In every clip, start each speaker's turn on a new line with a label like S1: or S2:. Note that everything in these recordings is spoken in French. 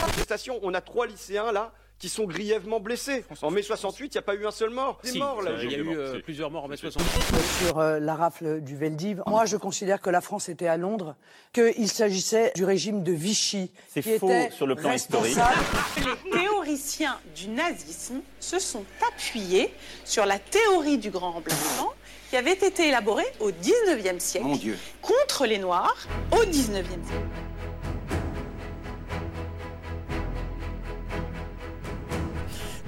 S1: manifestation, on a trois lycéens là qui sont grièvement blessés. En mai 68, il n'y a pas eu un seul mort. Des
S2: Si,
S1: morts là.
S2: il y a eu euh, plusieurs morts en mai 68.
S3: sur euh, la rafle du Veldiv. Moi, je considère que la France était à Londres, qu'il s'agissait du régime de Vichy,
S4: C'est
S3: qui
S4: faux
S3: était
S4: sur le plan historique.
S3: responsable
S5: Les théoriciens du nazisme se sont appuyés sur la théorie du grand remplacement qui avait été élaborée au 19e siècle
S6: Mon Dieu.
S5: contre les Noirs au 19e siècle.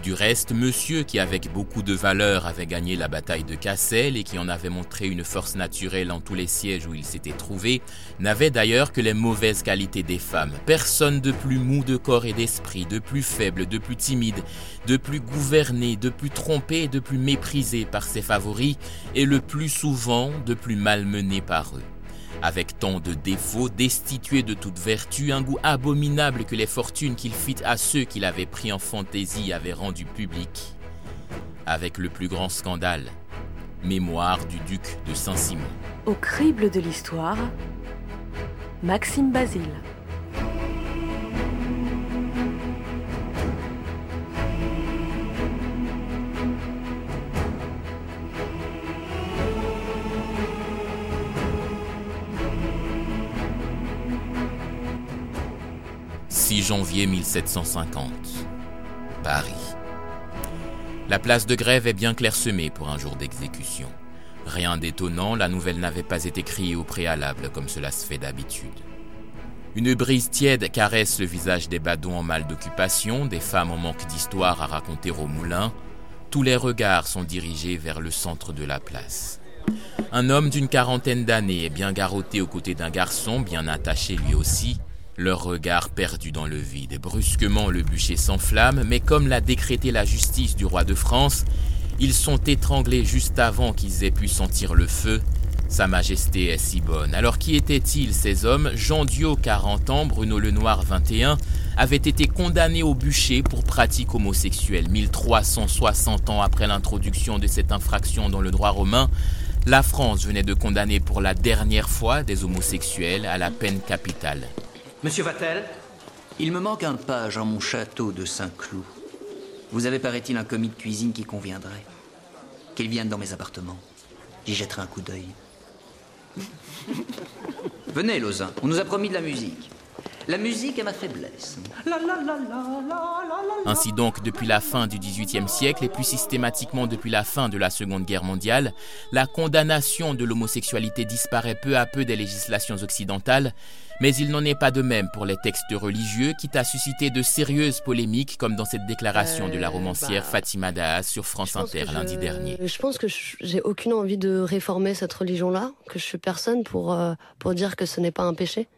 S7: Du reste, monsieur qui avec beaucoup de valeur avait gagné la bataille de Cassel et qui en avait montré une force naturelle en tous les sièges où il s'était trouvé, n'avait d'ailleurs que les mauvaises qualités des femmes. Personne de plus mou de corps et d'esprit, de plus faible, de plus timide, de plus gouverné, de plus trompé, de plus méprisé par ses favoris et le plus souvent de plus malmené par eux. Avec tant de défauts, destitué de toute vertu, un goût abominable que les fortunes qu'il fit à ceux qu'il avait pris en fantaisie avaient rendu public. Avec le plus grand scandale, mémoire du duc de Saint-Simon.
S8: Au crible de l'histoire, Maxime Basile.
S7: « 6 janvier 1750. Paris. La place de grève est bien clairsemée pour un jour d'exécution. Rien d'étonnant, la nouvelle n'avait pas été criée au préalable comme cela se fait d'habitude. Une brise tiède caresse le visage des badauds en mal d'occupation, des femmes en manque d'histoire à raconter au moulin. Tous les regards sont dirigés vers le centre de la place. Un homme d'une quarantaine d'années est bien garrotté aux côtés d'un garçon, bien attaché lui aussi, leur regard perdu dans le vide. Brusquement, le bûcher s'enflamme, mais comme l'a décrété la justice du roi de France, ils sont étranglés juste avant qu'ils aient pu sentir le feu. Sa Majesté est si bonne. Alors qui étaient-ils ces hommes? Jean Dio, 40 ans, Bruno Lenoir, 21, avaient été condamnés au bûcher pour pratique homosexuelle. 1360 ans après l'introduction de cette infraction dans le droit romain, la France venait de condamner pour la dernière fois des homosexuels à la peine capitale.
S6: Monsieur Vatel
S9: Il me manque un page en mon château de Saint-Cloud. Vous avez, paraît-il, un commis de cuisine qui conviendrait. Qu'il vienne dans mes appartements. J'y jetterai un coup d'œil. Venez, Lausanne, on nous a promis de la musique. La musique est ma faiblesse.
S7: Ainsi donc, depuis la fin du XVIIIe siècle et plus systématiquement depuis la fin de la Seconde Guerre mondiale, la condamnation de l'homosexualité disparaît peu à peu des législations occidentales, mais il n'en est pas de même pour les textes religieux, quitte à susciter de sérieuses polémiques, comme dans cette déclaration de la
S10: Euh,
S7: romancière
S10: bah,
S7: Fatima Daas sur France Inter lundi
S10: je-
S7: dernier.
S10: Je pense que je- j'ai aucune envie de réformer cette religion-là, que je suis personne pour, euh, pour dire que ce n'est pas un péché.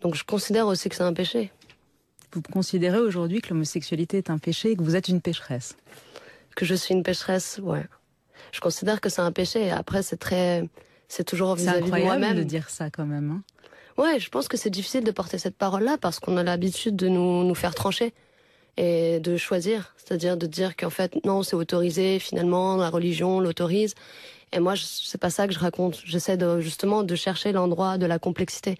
S10: Donc je considère aussi que c'est un péché.
S11: Vous considérez aujourd'hui que l'homosexualité est un péché et que vous êtes une pécheresse
S10: Que je suis une pécheresse, ouais. Je considère que c'est un péché. Et après, c'est très. C'est toujours vis-à-vis de
S11: incroyable
S10: moi-même.
S11: de dire ça quand même. hein.
S10: Ouais, je pense que c'est difficile de porter cette parole-là parce qu'on a l'habitude de nous, nous faire trancher et de choisir. C'est-à-dire de dire qu'en fait, non, c'est autorisé, finalement, la religion l'autorise. Et moi, c'est pas ça que je raconte. J'essaie de, justement de chercher l'endroit de la complexité.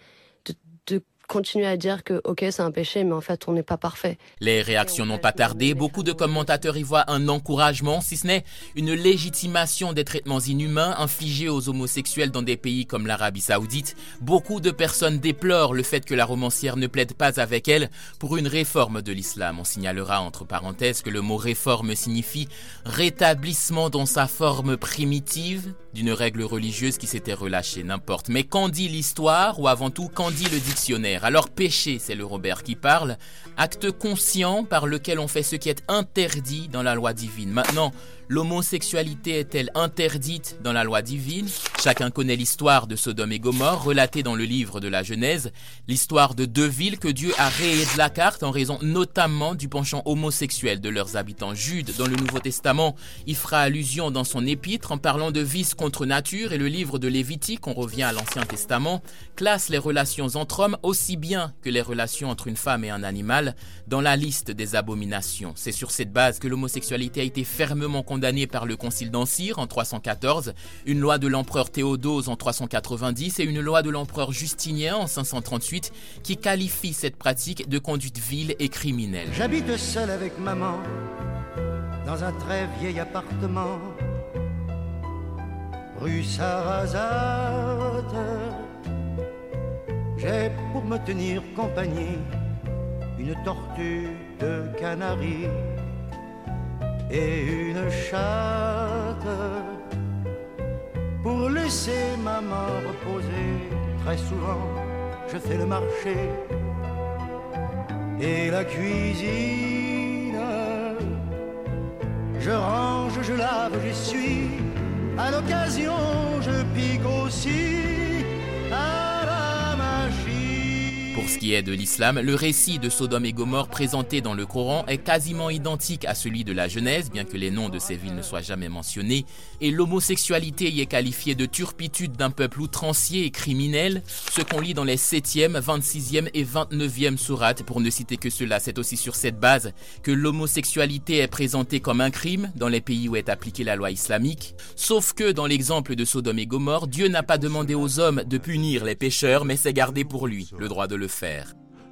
S10: Continuer à dire que, ok, c'est un péché, mais en fait, on n'est pas parfait.
S7: Les réactions n'ont pas tardé. Beaucoup de commentateurs y voient un encouragement, si ce n'est une légitimation des traitements inhumains infligés aux homosexuels dans des pays comme l'Arabie saoudite. Beaucoup de personnes déplorent le fait que la romancière ne plaide pas avec elle pour une réforme de l'islam. On signalera entre parenthèses que le mot réforme signifie rétablissement dans sa forme primitive d'une règle religieuse qui s'était relâchée, n'importe. Mais qu'en dit l'histoire ou avant tout qu'en dit le dictionnaire? Alors péché, c'est le Robert qui parle, acte conscient par lequel on fait ce qui est interdit dans la loi divine. Maintenant, l'homosexualité est-elle interdite dans la loi divine? Chacun connaît l'histoire de Sodome et Gomorre, relatée dans le livre de la Genèse, l'histoire de deux villes que Dieu a rayées de la carte en raison notamment du penchant homosexuel de leurs habitants. Jude, dans le Nouveau Testament, y fera allusion dans son épître en parlant de vice contre nature et le livre de Lévitique, on revient à l'Ancien Testament, classe les relations entre hommes aussi bien que les relations entre une femme et un animal dans la liste des abominations. C'est sur cette base que l'homosexualité a été fermement condamnée condamnée par le concile d'Ancire en 314, une loi de l'empereur Théodose en 390 et une loi de l'empereur Justinien en 538 qui qualifient cette pratique de conduite vile et criminelle.
S4: J'habite seul avec maman dans un très vieil appartement rue Sarrazate. J'ai pour me tenir compagnie une tortue de Canaries et une chatte pour laisser maman reposer. Très souvent, je fais le marché et la cuisine. Je range, je lave, j'essuie. À l'occasion, je pique aussi.
S7: Pour ce qui est de l'islam, le récit de Sodome et Gomorre présenté dans le Coran est quasiment identique à celui de la Genèse, bien que les noms de ces villes ne soient jamais mentionnés, et l'homosexualité y est qualifiée de turpitude d'un peuple outrancier et criminel, ce qu'on lit dans les 7e, 26e et 29e sourates, pour ne citer que cela. C'est aussi sur cette base que l'homosexualité est présentée comme un crime dans les pays où est appliquée la loi islamique, sauf que dans l'exemple de Sodome et Gomorre, Dieu n'a pas demandé aux hommes de punir les pécheurs, mais s'est gardé pour lui le droit de le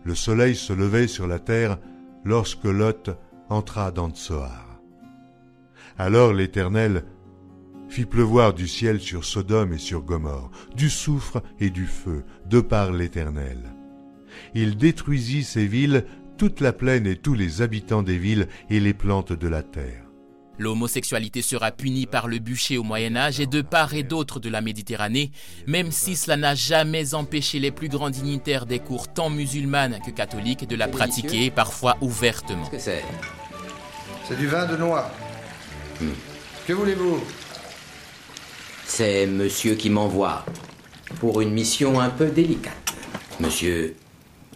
S6: Le soleil se levait sur la terre lorsque Lot entra dans Tsoar. Alors l'Éternel fit pleuvoir du ciel sur Sodome et sur Gomorre, du soufre et du feu, de par l'Éternel. Il détruisit ces villes, toute la plaine et tous les habitants des villes et les plantes de la terre.
S7: L'homosexualité sera punie par le bûcher au Moyen Âge et de part et d'autre de la Méditerranée, même si cela n'a jamais empêché les plus grands dignitaires des cours tant musulmanes que catholiques de la pratiquer, parfois ouvertement.
S12: Qu'est-ce que c'est?
S13: C'est du vin de noix. Que voulez-vous?
S12: C'est monsieur qui m'envoie pour une mission un peu délicate. Monsieur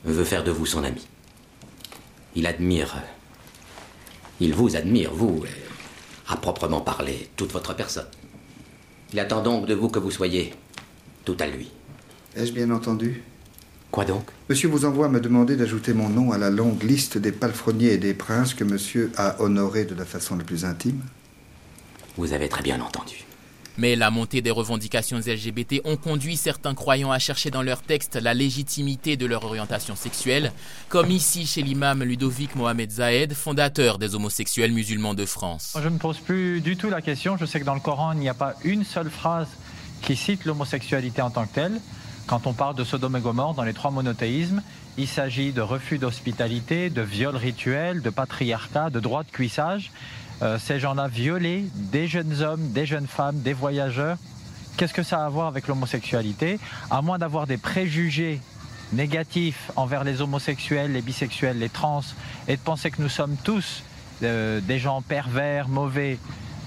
S12: veut faire de vous son ami. Il admire. Il vous admire, vous, à proprement parler, toute votre personne. Il attend donc de vous que vous soyez tout à lui.
S13: Ai-je bien entendu?
S12: Quoi donc?
S13: Monsieur vous envoie me demander d'ajouter mon nom à la longue liste des palefreniers et des princes que monsieur a honorés de la façon la plus intime
S12: Vous avez très bien entendu.
S7: Mais la montée des revendications LGBT ont conduit certains croyants à chercher dans leurs textes la légitimité de leur orientation sexuelle, comme ici chez l'imam Ludovic Mohamed Zahed, fondateur des homosexuels musulmans de France.
S14: Je ne pose plus du tout la question. Je sais que dans le Coran, il n'y a pas une seule phrase qui cite l'homosexualité en tant que telle. Quand on parle de Sodome et Gomorre dans les trois monothéismes, il s'agit de refus d'hospitalité, de viol rituel, de patriarcat, de droit de cuissage. Euh, ces gens-là violés, des jeunes hommes, des jeunes femmes, des voyageurs. Qu'est-ce que ça a à voir avec l'homosexualité? À moins d'avoir des préjugés négatifs envers les homosexuels, les bisexuels, les trans, et de penser que nous sommes tous euh, des gens pervers, mauvais,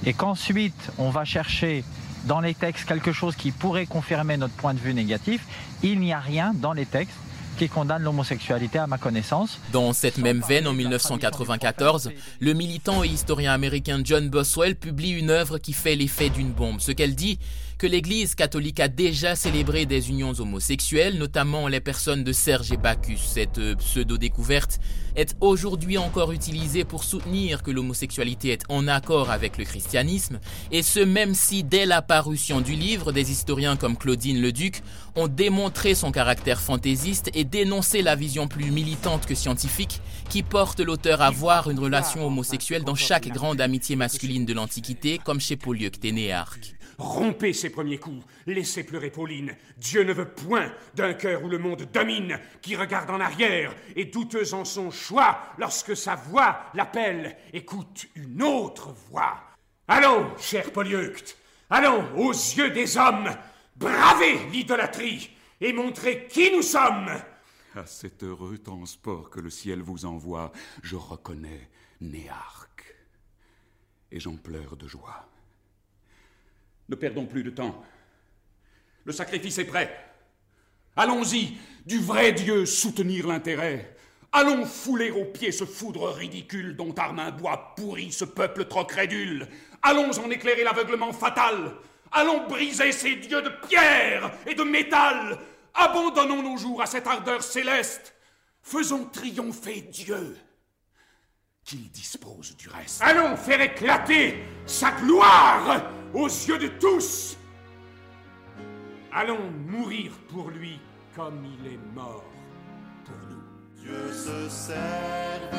S14: et qu'ensuite on va chercher dans les textes quelque chose qui pourrait confirmer notre point de vue négatif, il n'y a rien dans les textes qui condamne l'homosexualité à ma connaissance.
S7: Dans cette même veine, en 1994, le militant et historien américain John Boswell publie une œuvre qui fait l'effet d'une bombe. Ce qu'elle dit, que l'Église catholique a déjà célébré des unions homosexuelles, notamment les personnes de Serge et Bacchus. Cette pseudo-découverte est aujourd'hui encore utilisée pour soutenir que l'homosexualité est en accord avec le christianisme, et ce même si dès la parution du livre, des historiens comme Claudine Leduc ont démontré son caractère fantaisiste et dénoncé la vision plus militante que scientifique qui porte l'auteur à voir une relation homosexuelle dans chaque grande amitié masculine de l'Antiquité, comme chez Polyeucte Néarque.
S15: Rompez ses premiers coups, laissez pleurer Pauline. Dieu ne veut point d'un cœur où le monde domine, qui regarde en arrière et douteux en son choix lorsque sa voix l'appelle. Écoute une autre voix. Allons, cher Polyeucte, allons aux yeux des hommes, bravez l'idolâtrie et montrez qui nous sommes.
S16: À cet heureux transport que le ciel vous envoie, je reconnais Néarque. Et j'en pleure de joie. Ne perdons plus de temps. Le sacrifice est prêt. Allons-y, du vrai Dieu soutenir l'intérêt. Allons fouler aux pieds ce foudre ridicule dont Armin bois pourrit ce peuple trop crédule. Allons en éclairer l'aveuglement fatal. Allons briser ces dieux de pierre et de métal. Abandonnons nos jours à cette ardeur céleste. Faisons triompher Dieu.
S15: qu'il dispose du reste. Allons faire éclater sa gloire aux yeux de tous. Allons mourir pour lui comme il est mort pour nous.
S17: Dieu se servira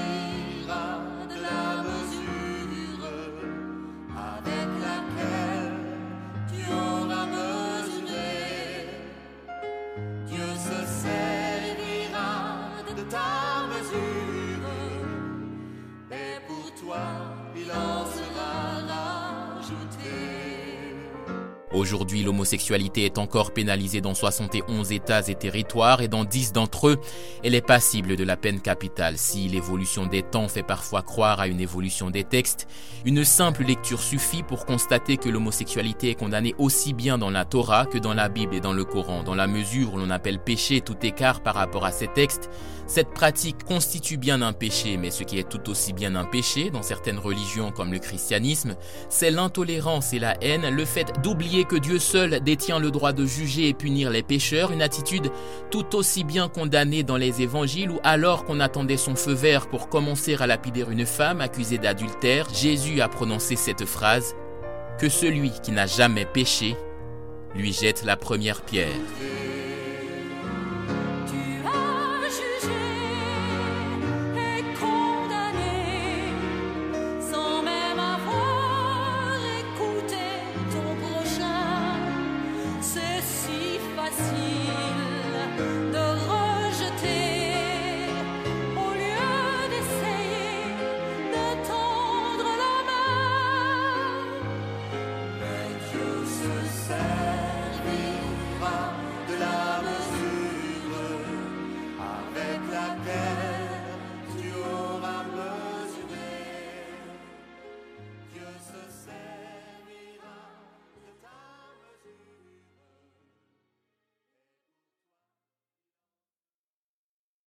S7: Aujourd'hui, l'homosexualité est encore pénalisée dans 71 États et territoires et dans 10 d'entre eux, elle est passible de la peine capitale. Si l'évolution des temps fait parfois croire à une évolution des textes, une simple lecture suffit pour constater que l'homosexualité est condamnée aussi bien dans la Torah que dans la Bible et dans le Coran. Dans la mesure où l'on appelle péché tout écart par rapport à ces textes, cette pratique constitue bien un péché, mais ce qui est tout aussi bien un péché dans certaines religions comme le christianisme, c'est l'intolérance et la haine, le fait d'oublier que Dieu seul détient le droit de juger et punir les pécheurs, une attitude tout aussi bien condamnée dans les évangiles où alors qu'on attendait son feu vert pour commencer à lapider une femme accusée d'adultère, Jésus a prononcé cette phrase Que celui qui n'a jamais péché lui jette la première pierre. You said.